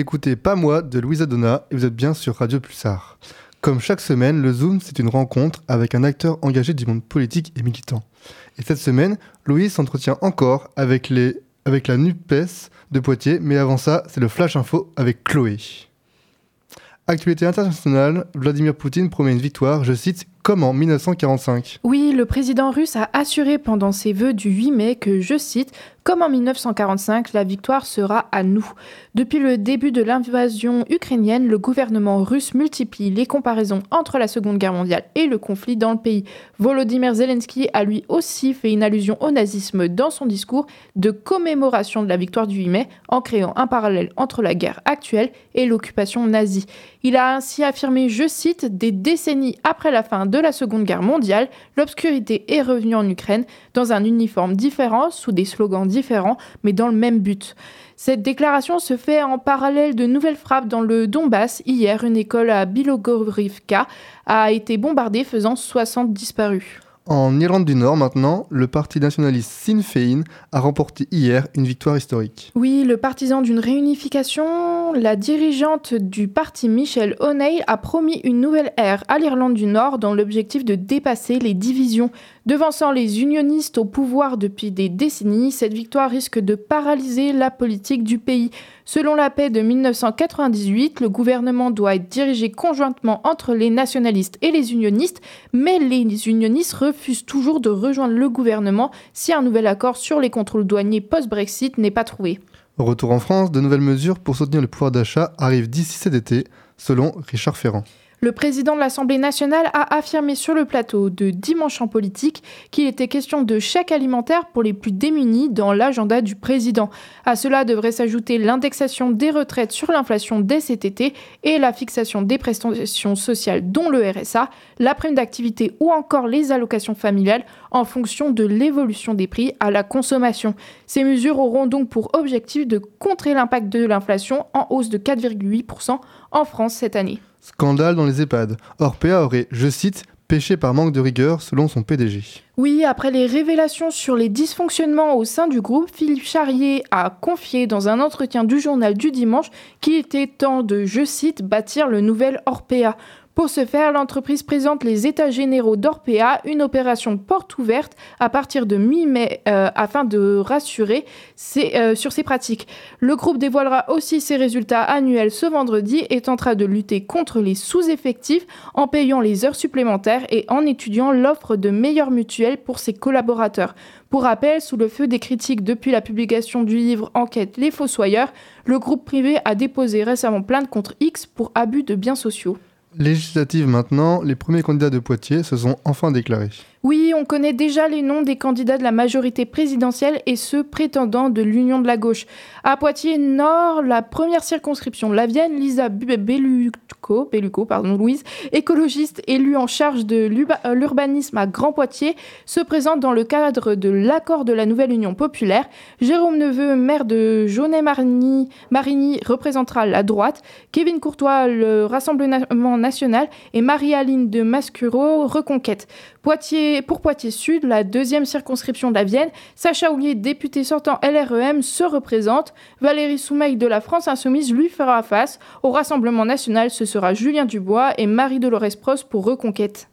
d'écouter Pas moi de Louisa Donna et vous êtes bien sur Radio Pulsar. Comme chaque semaine, le Zoom, c'est une rencontre avec un acteur engagé du monde politique et militant. Et cette semaine, Louise s'entretient encore avec, les, avec la NUPES de Poitiers, mais avant ça, c'est le Flash Info avec Chloé. Actualité internationale, Vladimir Poutine promet une victoire, je cite, comme en 1945. Oui, le président russe a assuré pendant ses vœux du 8 mai que, je cite, comme en 1945, la victoire sera à nous. Depuis le début de l'invasion ukrainienne, le gouvernement russe multiplie les comparaisons entre la Seconde Guerre mondiale et le conflit dans le pays. Volodymyr Zelensky a lui aussi fait une allusion au nazisme dans son discours de commémoration de la victoire du 8 mai en créant un parallèle entre la guerre actuelle et l'occupation nazie. Il a ainsi affirmé, je cite, des décennies après la fin de la Seconde Guerre mondiale, l'obscurité est revenue en Ukraine dans un uniforme différent, sous des slogans différents, mais dans le même but. Cette déclaration se fait en parallèle de nouvelles frappes dans le Donbass. Hier, une école à Bilogorivka a été bombardée, faisant 60 disparus. En Irlande du Nord maintenant, le parti nationaliste Sinn Féin a remporté hier une victoire historique. Oui, le partisan d'une réunification, la dirigeante du parti Michelle O'Neill a promis une nouvelle ère à l'Irlande du Nord dans l'objectif de dépasser les divisions. Devançant les unionistes au pouvoir depuis des décennies, cette victoire risque de paralyser la politique du pays. Selon la paix de 1998, le gouvernement doit être dirigé conjointement entre les nationalistes et les unionistes, mais les unionistes refusent toujours de rejoindre le gouvernement si un nouvel accord sur les contrôles douaniers post-Brexit n'est pas trouvé. Retour en France, de nouvelles mesures pour soutenir le pouvoir d'achat arrivent d'ici cet été, selon Richard Ferrand. Le président de l'Assemblée nationale a affirmé sur le plateau de Dimanche en politique qu'il était question de chèque alimentaire pour les plus démunis dans l'agenda du président. À cela devrait s'ajouter l'indexation des retraites sur l'inflation dès cet été et la fixation des prestations sociales dont le RSA, la prime d'activité ou encore les allocations familiales en fonction de l'évolution des prix à la consommation. Ces mesures auront donc pour objectif de contrer l'impact de l'inflation en hausse de 4,8% en France cette année. Scandale dans les EHPAD. Orpea aurait, je cite, péché par manque de rigueur selon son PDG. Oui, après les révélations sur les dysfonctionnements au sein du groupe, Philippe Charrier a confié dans un entretien du journal du dimanche qu'il était temps de, je cite, bâtir le nouvel Orpea. Pour ce faire, l'entreprise présente les états généraux d'Orpea, une opération porte ouverte à partir de mi-mai euh, afin de rassurer euh, sur ses pratiques. Le groupe dévoilera aussi ses résultats annuels ce vendredi et tentera de lutter contre les sous-effectifs en payant les heures supplémentaires et en étudiant l'offre de meilleures mutuelles pour ses collaborateurs. Pour rappel, sous le feu des critiques depuis la publication du livre Enquête Les Fossoyeurs, le groupe privé a déposé récemment plainte contre X pour abus de biens sociaux. Législative maintenant, les premiers candidats de Poitiers se sont enfin déclarés. Oui, on connaît déjà les noms des candidats de la majorité présidentielle et ceux prétendants de l'Union de la gauche. À Poitiers-Nord, la première circonscription, la Vienne, Lisa Belluco, Belluco, pardon, Louise, écologiste élue en charge de euh, l'urbanisme à Grand Poitiers, se présente dans le cadre de l'accord de la nouvelle Union populaire. Jérôme Neveu, maire de Jaunet-Marigny, Marigny, représentera la droite. Kevin Courtois, le Rassemblement national, et Marie-Aline de Mascuro, Reconquête. Poitiers, pour Poitiers Sud, la deuxième circonscription de la Vienne, Sacha Houlier, député sortant LREM, se représente. Valérie Soumeil de la France Insoumise lui fera face. Au Rassemblement national, ce sera Julien Dubois et Marie-Dolores Prost pour Reconquête.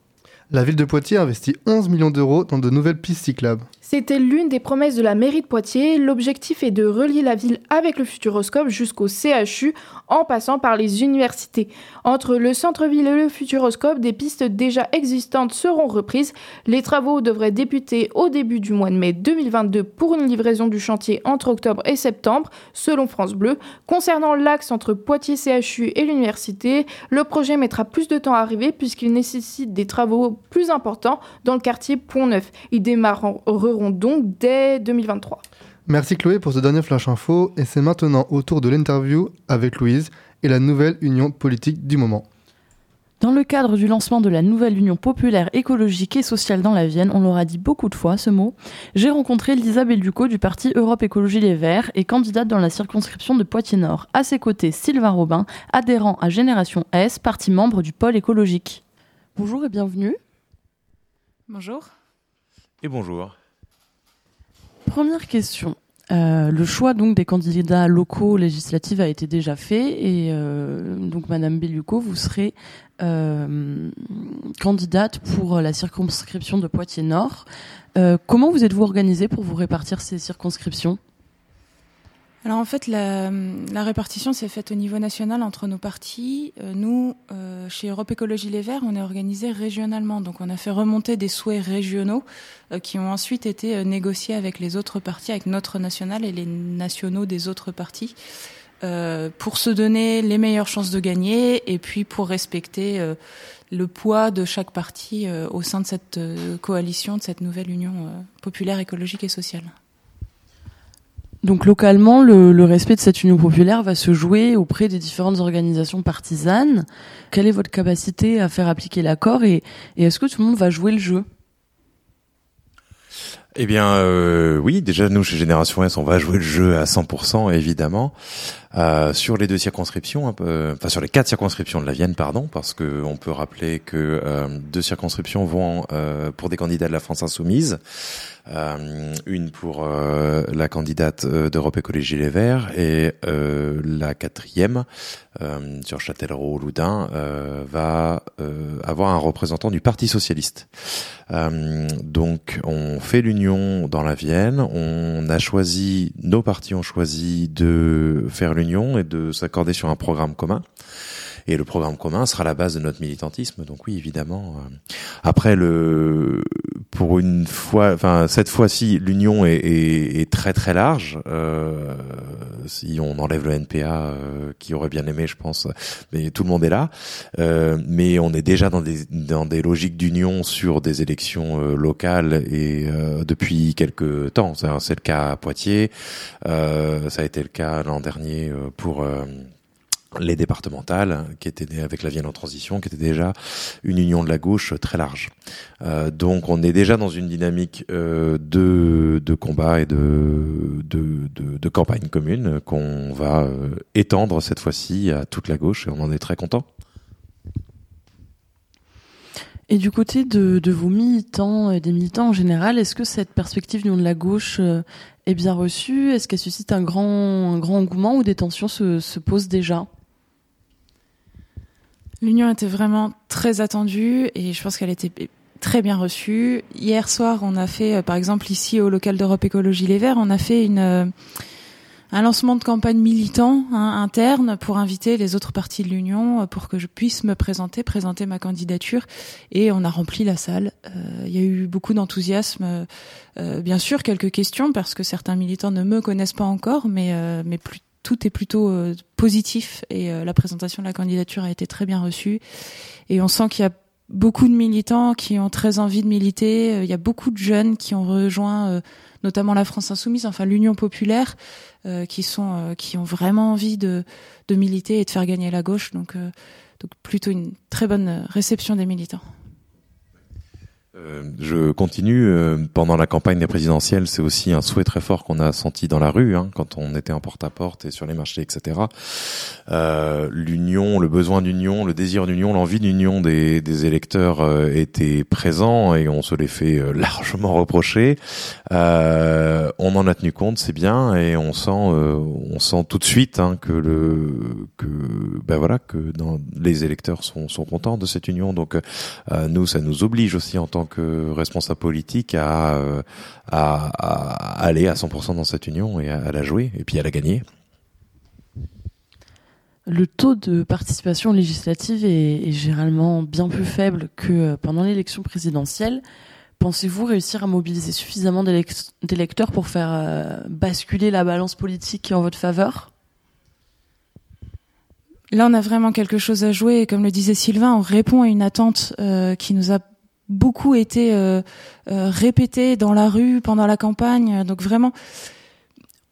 La ville de Poitiers investit 11 millions d'euros dans de nouvelles pistes cyclables. C'était l'une des promesses de la mairie de Poitiers. L'objectif est de relier la ville avec le Futuroscope jusqu'au CHU en passant par les universités. Entre le centre-ville et le Futuroscope, des pistes déjà existantes seront reprises. Les travaux devraient débuter au début du mois de mai 2022 pour une livraison du chantier entre octobre et septembre, selon France Bleu. Concernant l'axe entre Poitiers CHU et l'université, le projet mettra plus de temps à arriver puisqu'il nécessite des travaux plus importants dans le quartier Pont-Neuf. Ils démarreront donc dès 2023. Merci Chloé pour ce dernier flash info et c'est maintenant au tour de l'interview avec Louise et la nouvelle union politique du moment. Dans le cadre du lancement de la nouvelle Union populaire écologique et sociale dans la Vienne, on l'aura dit beaucoup de fois ce mot, j'ai rencontré Lisa Bellucco du parti Europe Écologie Les Verts et candidate dans la circonscription de Poitiers-Nord. À ses côtés, Sylvain Robin, adhérent à Génération S, parti membre du pôle écologique. Bonjour et bienvenue. Bonjour. Et bonjour. Première question. Euh, le choix donc des candidats locaux législatifs a été déjà fait et euh, donc Madame Bellucco, vous serez euh, candidate pour la circonscription de Poitiers-Nord. Euh, comment vous êtes-vous organisée pour vous répartir ces circonscriptions? Alors en fait, la, répartition s'est faite au niveau national entre nos partis. Euh, nous, euh, chez Europe Écologie Les Verts, on est organisé régionalement. Donc on a fait remonter des souhaits régionaux euh, qui ont ensuite été négociés avec les autres partis, avec notre national et les nationaux des autres partis. pour se donner les meilleures chances de gagner et puis pour respecter le poids de chaque parti au sein de cette coalition, de cette nouvelle union populaire, écologique et sociale. Donc localement, le, respect de cette union populaire va se jouer auprès des différentes organisations partisanes. Quelle est votre capacité à faire appliquer l'accord et, et est-ce que tout le monde va jouer le jeu? Eh bien, euh, oui, déjà nous chez Génération S, on va jouer le jeu à 100% évidemment. Euh, sur les deux circonscriptions, un peu- enfin sur les quatre circonscriptions de la Vienne, pardon, parce que on peut rappeler que euh, deux circonscriptions vont euh, pour des candidats de la France insoumise, euh, une pour euh, la candidate euh, d'Europe Écologie Les Verts et euh, la quatrième euh, sur Châtellerault-Loudun euh, va euh, avoir un représentant du Parti socialiste. Euh, donc on fait l'union dans la Vienne, on a choisi, nos partis ont choisi de faire l'union et de s'accorder sur un programme commun. Et le programme commun sera la base de notre militantisme. Donc oui, évidemment. euh. Après le, pour une fois, enfin cette fois-ci, l'union est, est- est très très large. Euh, si on enlève le NPA, euh, qui aurait bien aimé, je pense, mais tout le monde est là. Euh, mais on est déjà dans des dans des logiques d'union sur des élections euh, locales et euh, depuis quelques temps. C'est le cas à Poitiers. Ça a été le cas l'an dernier pour les départementales, qui étaient nées avec la Vienne en transition, qui était déjà une union de la gauche très large. Euh, donc on est déjà dans une dynamique euh, de, de combat et de, de, de, campagne commune qu'on va euh, étendre cette fois-ci à toute la gauche et on en est très content. Et du côté de, de vos militants et des militants en général, est-ce que cette perspective de la gauche euh, est bien reçue? Est-ce qu'elle suscite un grand, un grand engouement ou des tensions se, se posent déjà? L'union était vraiment très attendue et je pense qu'elle était très bien reçue. Hier soir, on a fait, euh, par exemple, ici au local d'Europe Écologie Les Verts, on a fait une, euh, un lancement de campagne militant hein, interne pour inviter les autres partis de l'Union euh, pour que je puisse me présenter, présenter ma candidature. Et on a rempli la salle. Il y a eu beaucoup d'enthousiasme. euh, bien sûr, quelques questions parce que certains militants ne me connaissent pas encore, mais, euh, mais plus, tout est plutôt euh, positif et euh, la présentation de la candidature a été très bien reçue. Et on sent qu'il y a beaucoup de militants qui ont très envie de militer. Euh, Il y a beaucoup de jeunes qui ont rejoint notamment la France Insoumise, enfin l'Union populaire, qui sont qui ont vraiment envie de, de militer et de faire gagner la gauche. Donc, donc plutôt une très bonne réception des militants. Euh, je continue. euh, pendant la campagne des présidentielles, c'est aussi un souhait très fort qu'on a senti dans la rue, hein, quand on était en porte-à-porte et sur les marchés, etc. Euh, l'union, le besoin d'union, le désir d'union, l'envie d'union des, des électeurs euh, était présent et on se les fait largement reprocher. On en a tenu compte, c'est bien, et on sent, on sent tout de suite hein, que le, que, ben voilà, que dans, les électeurs sont, sont contents de cette union. Donc nous, ça nous oblige aussi en tant que responsable politique à, euh, à, à aller à 100% dans cette union et à, à la jouer et puis à la gagner. Le taux de participation législative est, est généralement bien plus faible que euh, pendant l'élection présidentielle. Pensez-vous réussir à mobiliser suffisamment d'élec- d'électeurs pour faire euh, basculer la balance politique en votre faveur? Là, on a vraiment quelque chose à jouer. Et comme le disait Sylvain, on répond à une attente euh, qui nous a beaucoup été euh, euh, répétée dans la rue pendant la campagne. Donc vraiment,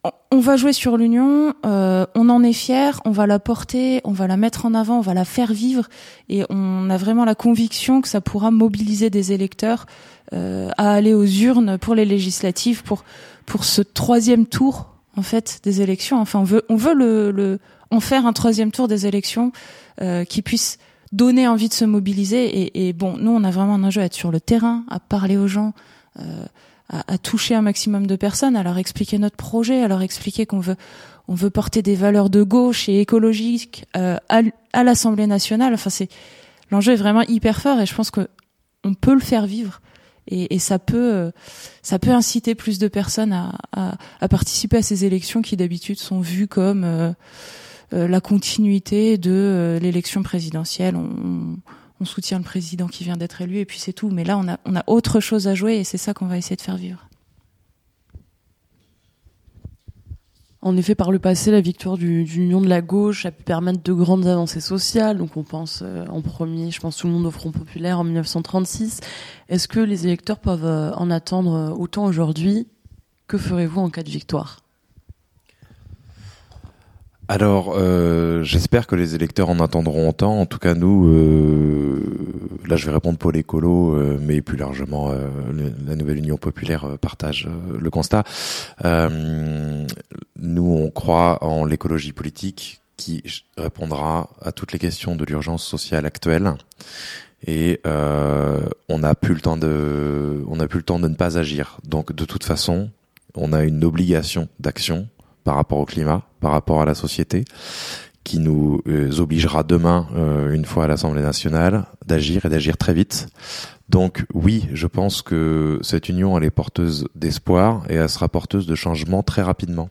on- on va jouer sur l'union. euh, on en est fier. On va la porter. On va la mettre en avant. On va la faire vivre. Et on a vraiment la conviction que ça pourra mobiliser des électeurs euh, à aller aux urnes pour les législatives, pour pour ce troisième tour en fait des élections. Enfin, on veut on veut le, le en faire un troisième tour des élections euh, qui puisse donner envie de se mobiliser. Et, et bon, nous, on a vraiment un enjeu à être sur le terrain, à parler aux gens, euh, à, à toucher un maximum de personnes, à leur expliquer notre projet, à leur expliquer qu'on veut on veut porter des valeurs de gauche et écologiques euh, à, à l'Assemblée nationale. Enfin, c'est l'enjeu est vraiment hyper fort et je pense que on peut le faire vivre. Et, et ça peut, euh, ça peut inciter plus de personnes à, à, à participer à ces élections qui d'habitude sont vues comme euh, la continuité de euh, l'élection présidentielle. On, soutient le président qui vient d'être élu et puis c'est tout. Mais là, on a, autre chose à jouer et c'est ça qu'on va essayer de faire vivre. En effet, par le passé, la victoire du, Union de la gauche a pu permettre de grandes avancées sociales. Donc, on pense euh, en premier, je pense tout le monde au Front populaire en 1936. Est-ce que les électeurs peuvent euh, en attendre euh, autant aujourd'hui? Que ferez-vous en cas de victoire? Alors, euh, j'espère que les électeurs en attendront autant. En tout cas, nous, euh, là, je vais répondre pour l'écolo, euh, mais plus largement, la nouvelle Union populaire partage le constat. Nous, on croit en l'écologie politique qui répondra à toutes les questions de l'urgence sociale actuelle. Et on n'a plus le temps de, on n'a plus le temps de ne pas agir. Donc, de toute façon, on a une obligation d'action par rapport au climat, par rapport à la société, qui nous euh, obligera demain, euh, une fois à l'Assemblée nationale, d'agir et d'agir très vite. Donc oui, je pense que cette union, elle est porteuse d'espoir et elle sera porteuse de changement très rapidement.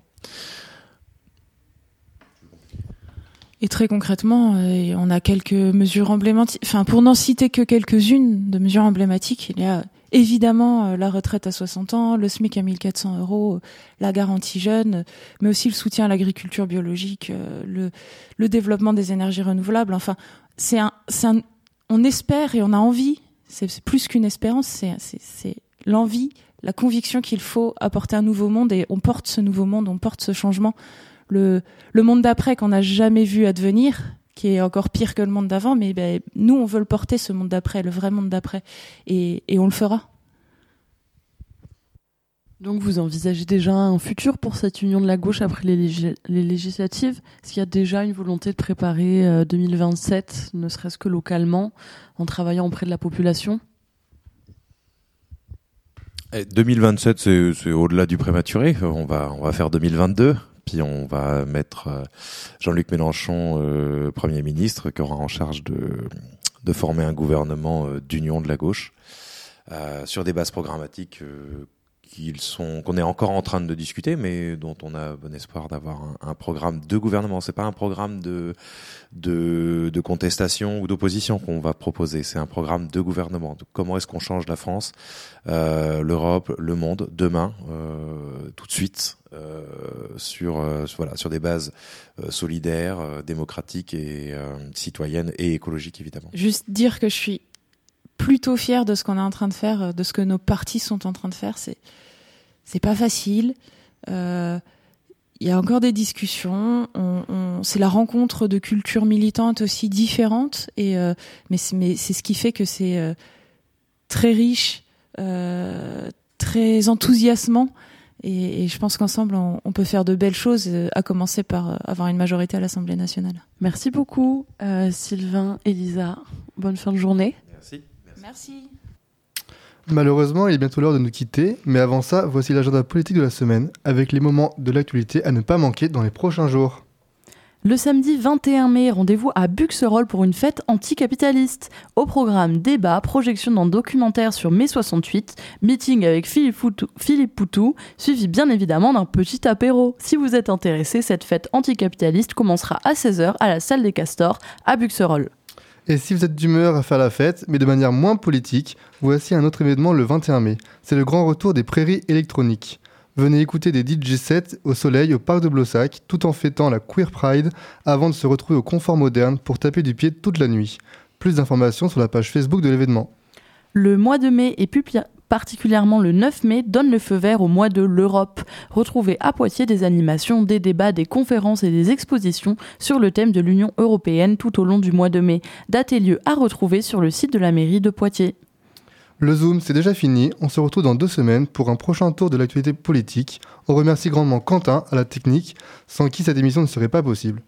Et très concrètement, euh, on a quelques mesures emblématiques. Enfin, pour n'en citer que quelques-unes de mesures emblématiques, il y a évidemment euh, la retraite à 60 ans, le SMIC à 1400 euros, la garantie jeune, mais aussi le soutien à l'agriculture biologique, euh, le, le développement des énergies renouvelables. Enfin, c'est un, un, on espère et on a envie. C'est plus qu'une espérance, c'est l'envie, la conviction qu'il faut apporter un nouveau monde et on porte ce nouveau monde, on porte ce changement le, le monde d'après qu'on n'a jamais vu advenir, qui est encore pire que le monde d'avant, mais ben, nous, on veut le porter, ce monde d'après, le vrai monde d'après, et, et on le fera. Donc vous envisagez déjà un futur pour cette union de la gauche après les, légis- les législatives? Est-ce qu'il y a déjà une volonté de préparer euh, 2027, ne serait-ce que localement, en travaillant auprès de la population? Et 2027, c'est c'est au-delà du prématuré. On va, on va faire 2022. Puis on va mettre euh, Jean-Luc Mélenchon euh, Premier ministre, qui aura en charge de, former un gouvernement euh, d'union de la gauche sur des bases programmatiques qu'ils sont qu'on est encore en train de discuter, mais dont on a bon espoir d'avoir un, programme de gouvernement. C'est pas un programme de de, contestation ou d'opposition qu'on va proposer. C'est un programme de gouvernement. Comment est-ce qu'on change la France, euh, l'Europe, le monde demain, euh, tout de suite, euh, sur voilà sur des bases solidaires, démocratiques et citoyennes et écologiques évidemment. Juste dire que je suis plutôt fière de ce qu'on est en train de faire, euh, de ce que nos partis sont en train de faire. C'est c'est pas facile. Euh, Il y a encore des discussions. On, on- c'est la rencontre de cultures militantes aussi différentes. Et euh, mais c'est mais c'est ce qui fait que c'est euh, très riche, euh, très enthousiasmant. Et, et je pense qu'ensemble, on, on peut faire de belles choses, euh, à commencer par euh, avoir une majorité à l'Assemblée nationale. Merci beaucoup, euh, Sylvain, Elisa. Bonne fin de journée. Merci. Merci. Malheureusement, il est bientôt l'heure de nous quitter, mais avant ça, voici l'agenda politique de la semaine, avec les moments de l'actualité à ne pas manquer dans les prochains jours. Le samedi 21 mai, rendez-vous à Buxerolles pour une fête anticapitaliste. Au programme débat, projection d'un documentaire sur mai 68, meeting avec Philippe Poutou, Philippe Poutou, suivi bien évidemment d'un petit apéro. Si vous êtes intéressé, cette fête anticapitaliste commencera à 16h à la salle des Castors à Buxerolles. Et si vous êtes d'humeur à faire la fête, mais de manière moins politique, voici un autre événement le 21 mai. C'est le grand retour des prairies électroniques. Venez écouter des DJ sets au soleil au parc de Blossac, tout en fêtant la Queer Pride, avant de se retrouver au confort moderne pour taper du pied toute la nuit. Plus d'informations sur la page Facebook de l'événement. Le mois de mai pi- particulièrement le 9 mai donne le feu vert au mois de l'Europe. Retrouvez à Poitiers des animations, des débats, des conférences et des expositions sur le thème de l'Union européenne tout au long du mois de mai. Date et lieu à retrouver sur le site de la mairie de Poitiers. Le Zoom, c'est déjà fini. On se retrouve dans deux semaines pour un prochain tour de l'actualité politique. On remercie grandement Quentin à la technique, sans qui cette émission ne serait pas possible.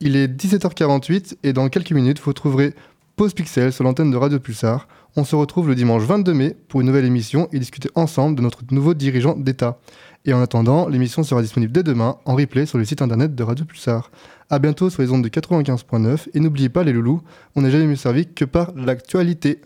Il est 17h48 et dans quelques minutes, vous trouverez Pause Pixel sur l'antenne de Radio Pulsar. On se retrouve le dimanche 22 mai pour une nouvelle émission et discuter ensemble de notre nouveau dirigeant d'État. Et en attendant, l'émission sera disponible dès demain en replay sur le site internet de Radio Pulsar. A bientôt sur les ondes de 95.9 et n'oubliez pas les loulous, on n'est jamais mieux servi que par l'actualité.